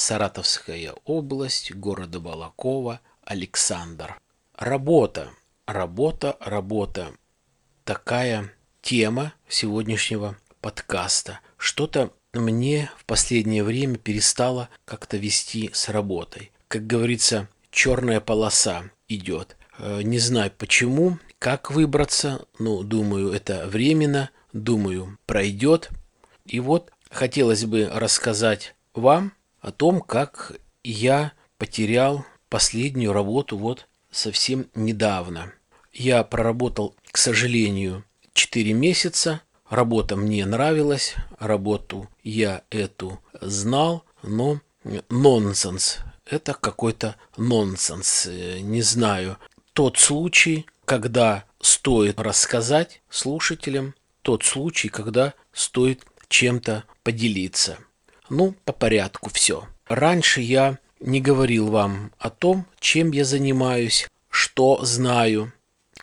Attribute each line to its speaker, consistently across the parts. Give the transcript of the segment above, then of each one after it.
Speaker 1: Саратовская область, города Балакова, Александр. Работа, работа, работа. Такая тема сегодняшнего подкаста. Что-то мне в последнее время перестало как-то вести с работой. Как говорится, черная полоса идет. Э, не знаю почему, как выбраться, ну, думаю, это временно, думаю, пройдет. И вот хотелось бы рассказать вам о том, как я потерял последнюю работу вот совсем недавно. Я проработал, к сожалению, 4 месяца. Работа мне нравилась, работу я эту знал, но нонсенс. Это какой-то нонсенс. Не знаю. Тот случай, когда стоит рассказать слушателям, тот случай, когда стоит чем-то поделиться. Ну, по порядку все. Раньше я не говорил вам о том, чем я занимаюсь, что знаю.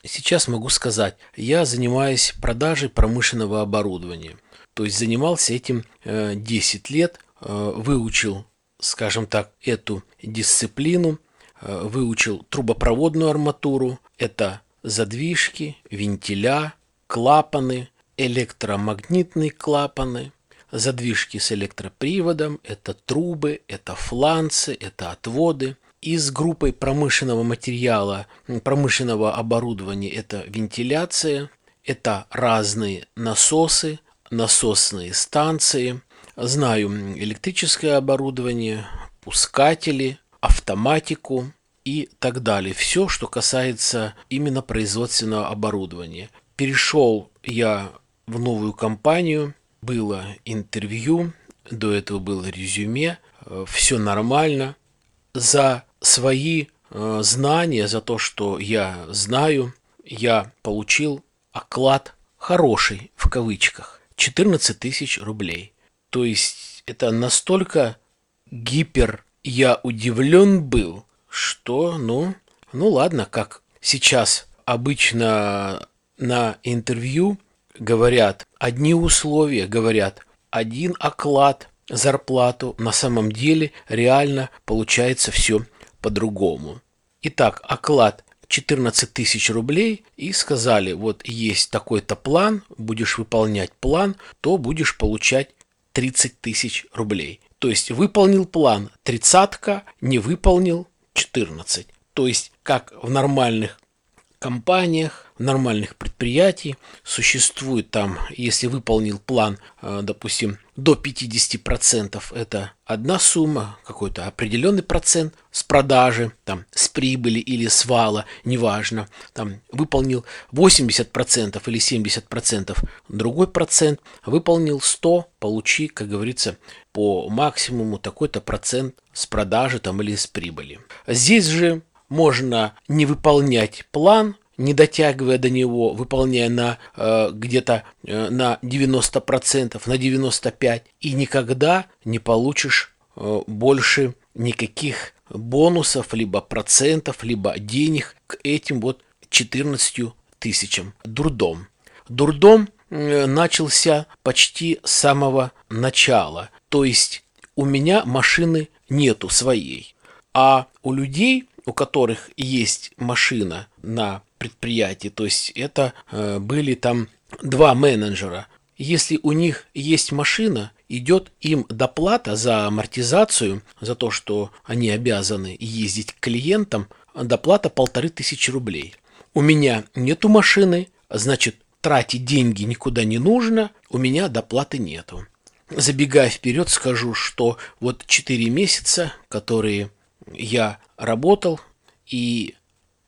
Speaker 1: Сейчас могу сказать, я занимаюсь продажей промышленного оборудования. То есть занимался этим 10 э, лет, э, выучил, скажем так, эту дисциплину, э, выучил трубопроводную арматуру, это задвижки, вентиля, клапаны, электромагнитные клапаны, задвижки с электроприводом, это трубы, это фланцы, это отводы. И с группой промышленного материала, промышленного оборудования это вентиляция, это разные насосы, насосные станции, знаю электрическое оборудование, пускатели, автоматику и так далее. Все, что касается именно производственного оборудования. Перешел я в новую компанию, было интервью, до этого было резюме, э, все нормально. За свои э, знания, за то, что я знаю, я получил оклад хороший, в кавычках, 14 тысяч рублей. То есть это настолько гипер я удивлен был, что, ну, ну ладно, как сейчас обычно на интервью говорят одни условия, говорят один оклад, зарплату, на самом деле реально получается все по-другому. Итак, оклад 14 тысяч рублей и сказали, вот есть такой-то план, будешь выполнять план, то будешь получать 30 тысяч рублей. То есть выполнил план тридцатка, не выполнил 14. То есть как в нормальных компаниях, нормальных предприятиях существует там, если выполнил план, э, допустим, до 50% это одна сумма, какой-то определенный процент с продажи, там, с прибыли или с вала, неважно, там, выполнил 80% или 70%, другой процент, выполнил 100, получи, как говорится, по максимуму такой-то процент с продажи там или с прибыли. Здесь же можно не выполнять план, не дотягивая до него, выполняя на э, где-то э, на 90%, на 95%, и никогда не получишь э, больше никаких бонусов, либо процентов, либо денег к этим вот 14 тысячам. Дурдом. Дурдом э, начался почти с самого начала. То есть у меня машины нету своей. А у людей у которых есть машина на предприятии, то есть это э, были там два менеджера. Если у них есть машина, идет им доплата за амортизацию, за то, что они обязаны ездить к клиентам, доплата полторы тысячи рублей. У меня нету машины, значит, тратить деньги никуда не нужно, у меня доплаты нету. Забегая вперед, скажу, что вот 4 месяца, которые я работал, и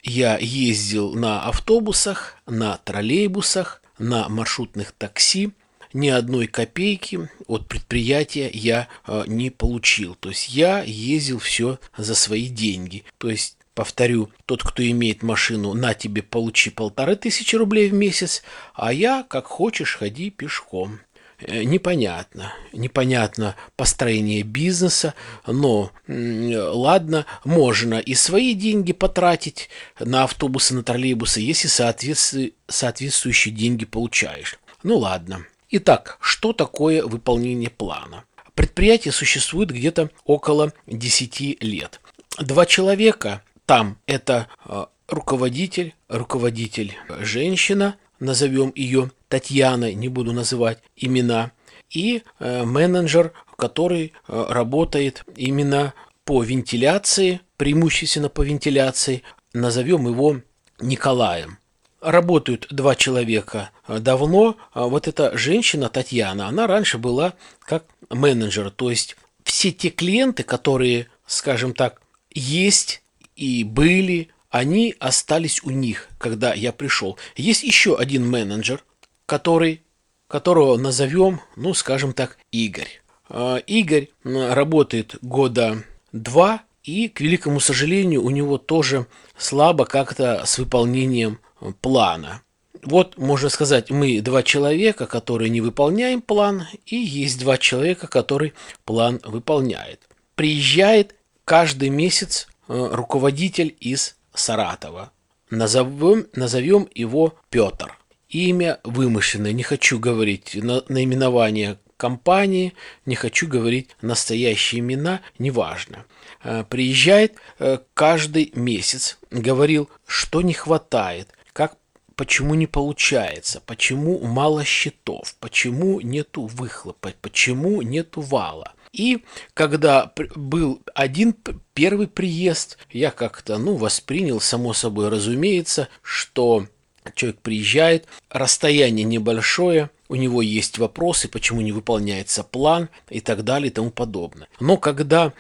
Speaker 1: я ездил на автобусах, на троллейбусах, на маршрутных такси. Ни одной копейки от предприятия я э, не получил. То есть я ездил все за свои деньги. То есть Повторю, тот, кто имеет машину, на тебе получи полторы тысячи рублей в месяц, а я, как хочешь, ходи пешком. Э, непонятно. Непонятно построение бизнеса, но ладно, можно и свои деньги потратить на автобусы, на троллейбусы, если соответствующие, деньги получаешь. Ну ладно. Итак, что такое выполнение плана? Предприятие существует где-то около 10 лет. Два человека там – это э, руководитель, руководитель женщина, назовем ее Татьяной, не буду называть имена, и э, менеджер, который э, работает именно по вентиляции, преимущественно по вентиляции, назовем его Николаем. Работают два человека давно. А вот эта женщина Татьяна, она раньше была как менеджер, то есть все те клиенты, которые, скажем так, есть и были, они остались у них, когда я пришел. Есть еще один менеджер, который, которого назовем, ну, скажем так, Игорь. А, Игорь работает года два, и, к великому сожалению, у него тоже слабо как-то с выполнением плана. Вот, можно сказать, мы два человека, которые не выполняем план, и есть два человека, которые план выполняет. Приезжает каждый месяц э, руководитель из Саратова. Назовем, назовем его Петр. Имя вымышленное, не хочу говорить на, наименование компании, не хочу говорить настоящие имена, неважно. Э, приезжает э, каждый месяц, говорил, что не хватает, как почему не получается, почему мало счетов, почему нету выхлопа, почему нету вала. И когда был один первый приезд, я как-то, ну, воспринял, само собой разумеется, что человек приезжает, расстояние небольшое, у него есть вопросы, почему не выполняется план и так далее и тому подобное. Но когда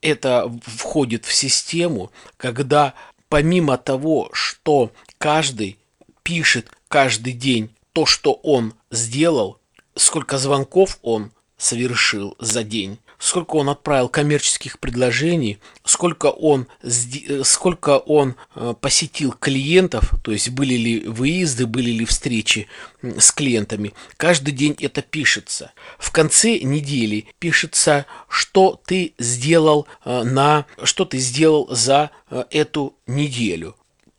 Speaker 1: это входит в систему, когда помимо того, что каждый пишет каждый день то, что он сделал, сколько звонков он совершил за день, сколько он отправил коммерческих предложений, сколько он, сколько он э, посетил клиентов, то есть были ли выезды, были ли встречи с клиентами. Каждый день это пишется. В конце недели пишется, что ты сделал э, на, что ты сделал за э, эту неделю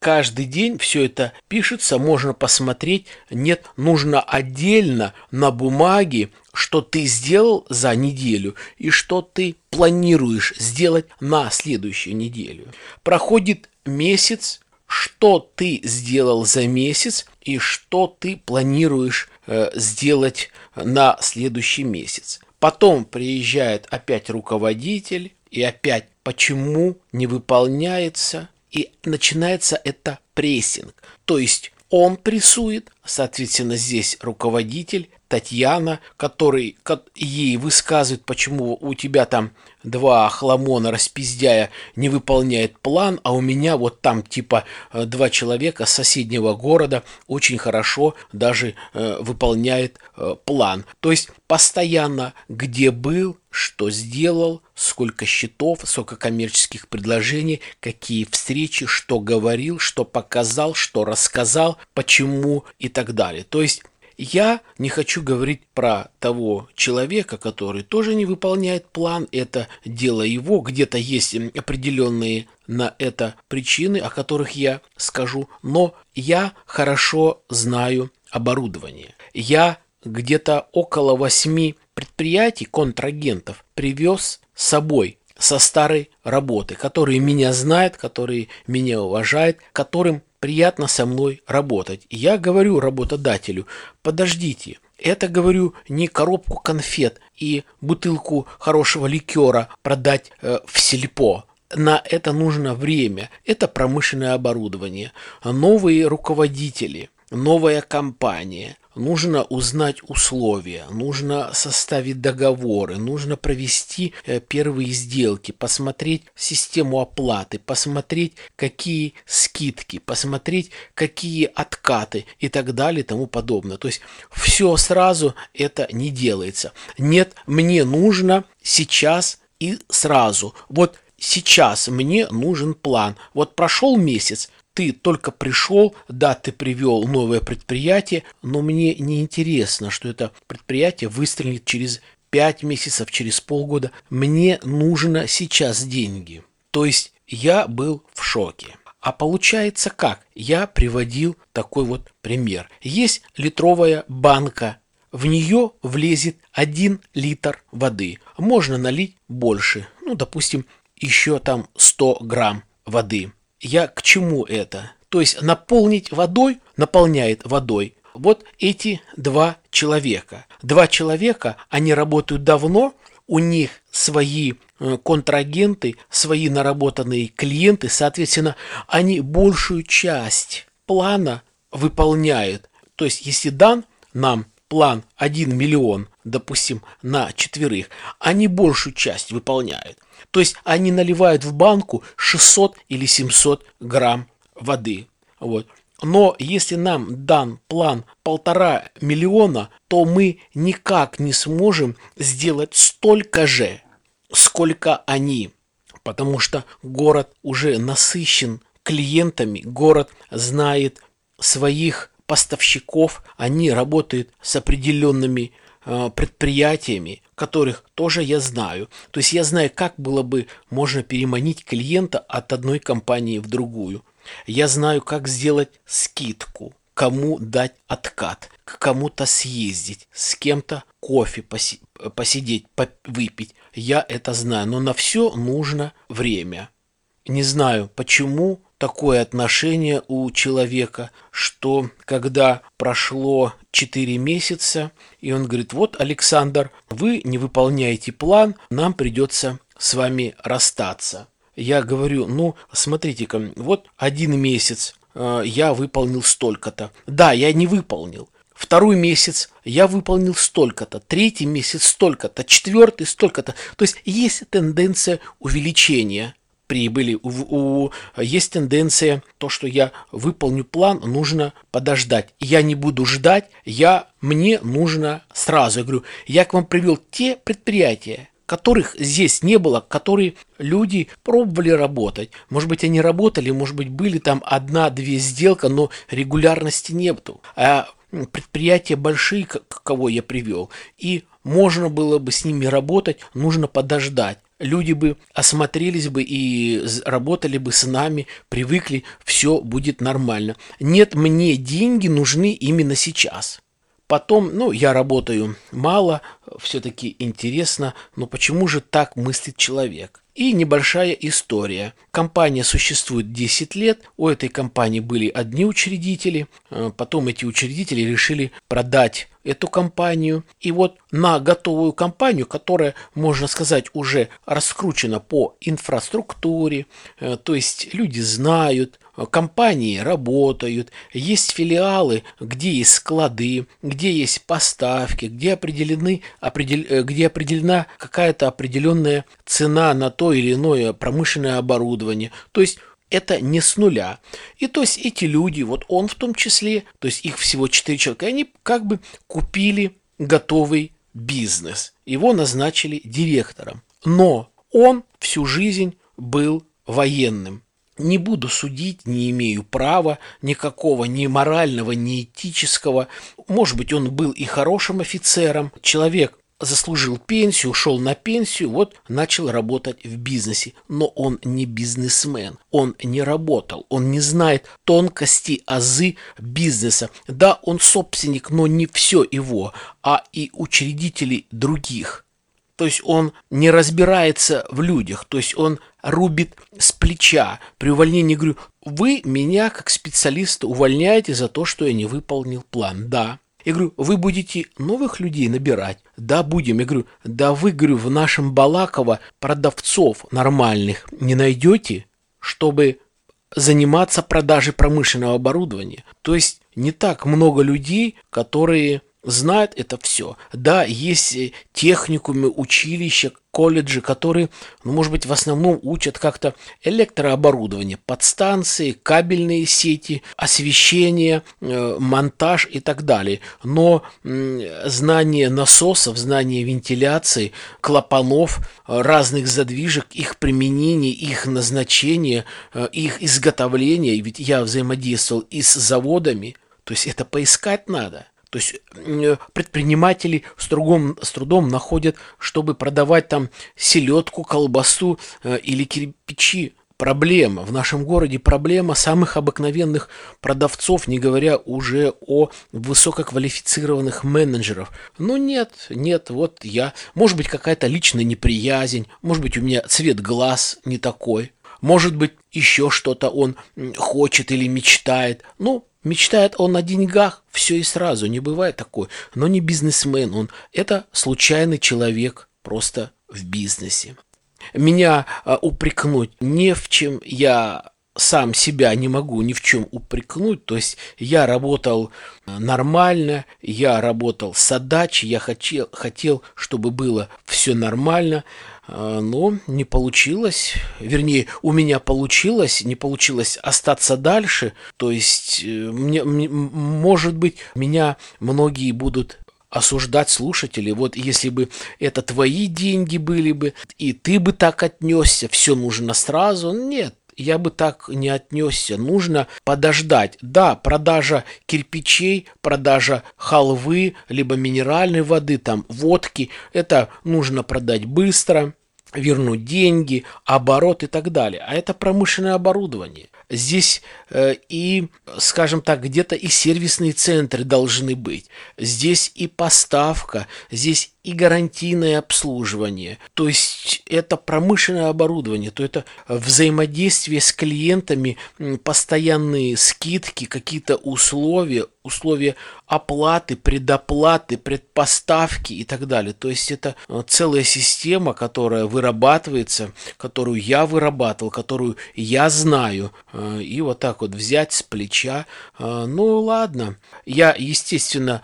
Speaker 1: каждый день все это пишется, можно посмотреть. Нет, нужно отдельно на бумаге, что ты сделал за неделю и что ты планируешь сделать на следующую неделю. Проходит месяц, что ты сделал за месяц и что ты планируешь э, сделать на следующий месяц. Потом приезжает опять руководитель и опять почему не выполняется и начинается это прессинг. То есть он прессует, соответственно, здесь руководитель, Татьяна, который ей высказывает, почему у тебя там два хламона распиздяя не выполняет план, а у меня вот там типа э, два человека с соседнего города очень хорошо даже э, выполняет э, план. То есть постоянно где был, что сделал, сколько счетов, сколько коммерческих предложений, какие встречи, что говорил, что показал, что рассказал, почему и так далее. То есть я не хочу говорить про того человека, который тоже не выполняет план, это дело его, где-то есть определенные на это причины, о которых я скажу, но я хорошо знаю оборудование. Я где-то около восьми предприятий, контрагентов привез с собой со старой работы, которые меня знают, которые меня уважают, которым приятно со мной работать. Я говорю работодателю, подождите, это, говорю, не коробку конфет и бутылку хорошего ликера продать э, в сельпо. На это нужно время. Это промышленное оборудование. Новые руководители, новая компания – нужно узнать условия, нужно составить договоры, нужно провести э, первые сделки, посмотреть систему оплаты, посмотреть, какие скидки, посмотреть, какие откаты и так далее и тому подобное. То есть все сразу это не делается. Нет, мне нужно сейчас и сразу. Вот сейчас мне нужен план. Вот прошел месяц, ты только пришел, да, ты привел новое предприятие, но мне не интересно, что это предприятие выстрелит через 5 месяцев, через полгода. Мне нужно сейчас деньги. То есть я был в шоке. А получается как? Я приводил такой вот пример. Есть литровая банка в нее влезет 1 литр воды. Можно налить больше, ну, допустим, еще там 100 грамм воды. Я к чему это? То есть наполнить водой, наполняет водой вот эти два человека. Два человека, они работают давно, у них свои э, контрагенты, свои наработанные клиенты, соответственно, они большую часть плана выполняют. То есть, если дан нам план 1 миллион, допустим, на четверых, они большую часть выполняют. То есть они наливают в банку 600 или 700 грамм воды. Вот. Но если нам дан план полтора миллиона, то мы никак не сможем сделать столько же, сколько они. Потому что город уже насыщен клиентами, город знает своих поставщиков, они работают с определенными предприятиями, которых тоже я знаю. То есть я знаю, как было бы можно переманить клиента от одной компании в другую. Я знаю, как сделать скидку, кому дать откат, к кому-то съездить, с кем-то кофе поси посидеть, выпить. Я это знаю, но на все нужно время. Не знаю, почему такое отношение у человека, что когда прошло 4 месяца, и он говорит, вот, Александр, вы не выполняете план, нам придется с вами расстаться. Я говорю, ну, смотрите-ка, вот один месяц э, я выполнил столько-то. Да, я не выполнил. Второй месяц я выполнил столько-то, третий месяц столько-то, четвертый столько-то. То есть есть тенденция увеличения прибыли, у, у, есть тенденция, то, что я выполню план, нужно подождать. Я не буду ждать, я, мне нужно сразу. Я говорю, я к вам привел те предприятия, которых здесь не было, которые люди пробовали работать. Может быть, они работали, может быть, были там одна-две сделка, но регулярности нету. А предприятия большие, кого я привел, и можно было бы с ними работать, нужно подождать люди бы осмотрелись бы и работали бы с нами, привыкли, все будет нормально. Нет, мне деньги нужны именно сейчас. Потом, ну, я работаю мало, все-таки интересно, но почему же так мыслит человек? И небольшая история. Компания существует 10 лет, у этой компании были одни учредители, э, потом эти учредители решили продать эту компанию. И вот на готовую компанию, которая, можно сказать, уже раскручена по инфраструктуре, э, то есть люди знают, компании работают, есть филиалы, где есть склады, где есть поставки, где, определены, определ, э, где определена какая-то определенная цена на то или иное промышленное оборудование. То есть это не с нуля. И то есть эти люди, вот он в том числе, то есть их всего 4 человека, они как бы купили готовый бизнес. Его назначили директором. Но он всю жизнь был военным. Не буду судить, не имею права никакого ни морального, ни этического. Может быть, он был и хорошим офицером. Человек заслужил пенсию, ушел на пенсию, вот начал работать в бизнесе. Но он не бизнесмен, он не работал, он не знает тонкости, азы бизнеса. Да, он собственник, но не все его, а и учредители других. То есть он не разбирается в людях, то есть он рубит с плеча. При увольнении говорю, вы меня как специалиста увольняете за то, что я не выполнил план. Да, я говорю, вы будете новых людей набирать? Да, будем. Я говорю, да вы, говорю, в нашем Балаково продавцов нормальных не найдете, чтобы заниматься продажей промышленного оборудования. То есть не так много людей, которые знают это все. Да, есть э, техникумы, училища, колледжи, которые, ну, может быть, в основном учат как-то электрооборудование, подстанции, кабельные сети, освещение, э, монтаж и так далее. Но знание насосов, знание вентиляции, клапанов, разных задвижек, их применение, их назначение, э, их изготовление, ведь я взаимодействовал и с заводами, то есть это поискать надо – то есть предприниматели с трудом, с трудом находят, чтобы продавать там селедку, колбасу э, или кирпичи проблема. В нашем городе проблема самых обыкновенных продавцов, не говоря уже о высококвалифицированных менеджеров. Но нет, нет, вот я. Может быть, какая-то личная неприязнь, может быть, у меня цвет глаз не такой, может быть, еще что-то он хочет или мечтает. Ну, Мечтает он о деньгах, все и сразу, не бывает такой. Но не бизнесмен, он это случайный человек, просто в бизнесе меня а, упрекнуть не в чем я сам себя не могу ни в чем упрекнуть. То есть я работал а, нормально, я работал с отдачей, я хотел, хотел, чтобы было все нормально, а, но не получилось. Вернее, у меня получилось, не получилось остаться дальше. То есть, э, мне, может быть, меня многие будут осуждать слушателей. Вот если бы это твои деньги были бы, и ты бы так отнесся, все нужно сразу. Нет, я бы так не отнесся. Нужно подождать. Да, продажа кирпичей, продажа халвы, либо минеральной воды, там водки, это нужно продать быстро вернуть деньги, оборот и так далее. А это промышленное оборудование. Здесь э, и, скажем так, где-то и сервисные центры должны быть. Здесь и поставка, здесь и гарантийное обслуживание. То есть это промышленное оборудование, то это взаимодействие с клиентами, постоянные скидки, какие-то условия, условия оплаты, предоплаты, предпоставки и так далее. То есть это э, целая система, которая вырабатывается, которую я вырабатывал, которую я знаю. Э, и вот так вот взять с плеча. Э, ну ладно, я, естественно,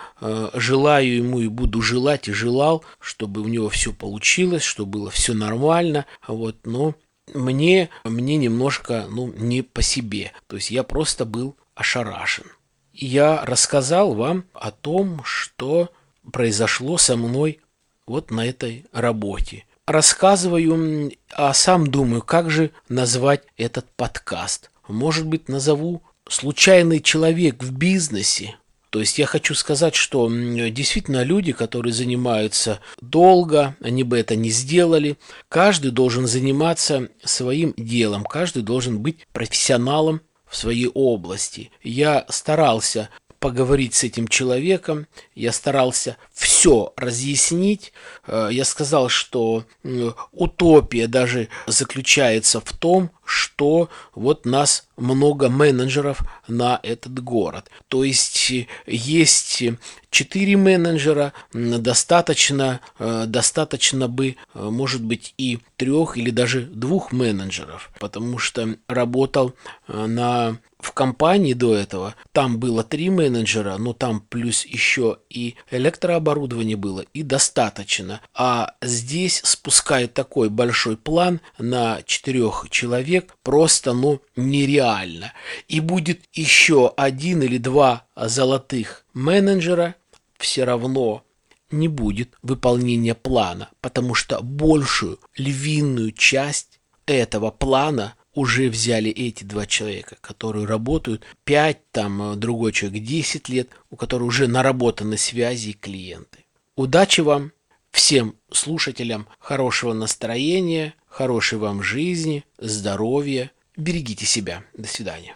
Speaker 1: желаю ему и буду желать и желал, чтобы у него все получилось, чтобы было все нормально. Вот, но мне, мне немножко ну, не по себе. То есть я просто был ошарашен я рассказал вам о том, что произошло со мной вот на этой работе. Рассказываю, а сам думаю, как же назвать этот подкаст. Может быть, назову «Случайный человек в бизнесе». То есть я хочу сказать, что действительно люди, которые занимаются долго, они бы это не сделали. Каждый должен заниматься своим делом, каждый должен быть профессионалом в своей области. Я старался поговорить с этим человеком, я старался все разъяснить. Э, я сказал, что утопия даже заключается в том, что вот нас много менеджеров на этот город. То есть есть четыре менеджера, достаточно, э, достаточно бы, э, может быть, и трех или даже двух менеджеров, потому что работал на в компании до этого там было три менеджера, но там плюс еще и электрооборудование было, и достаточно. А здесь спускает такой большой план на четырех человек просто, ну, нереально. И будет еще один или два золотых менеджера, все равно не будет выполнения плана, потому что большую львиную часть этого плана – уже взяли эти два человека, которые работают 5, там другой человек 10 лет, у которых уже наработаны связи и клиенты. Удачи вам, всем слушателям хорошего настроения, хорошей вам жизни, здоровья. Берегите себя. До свидания.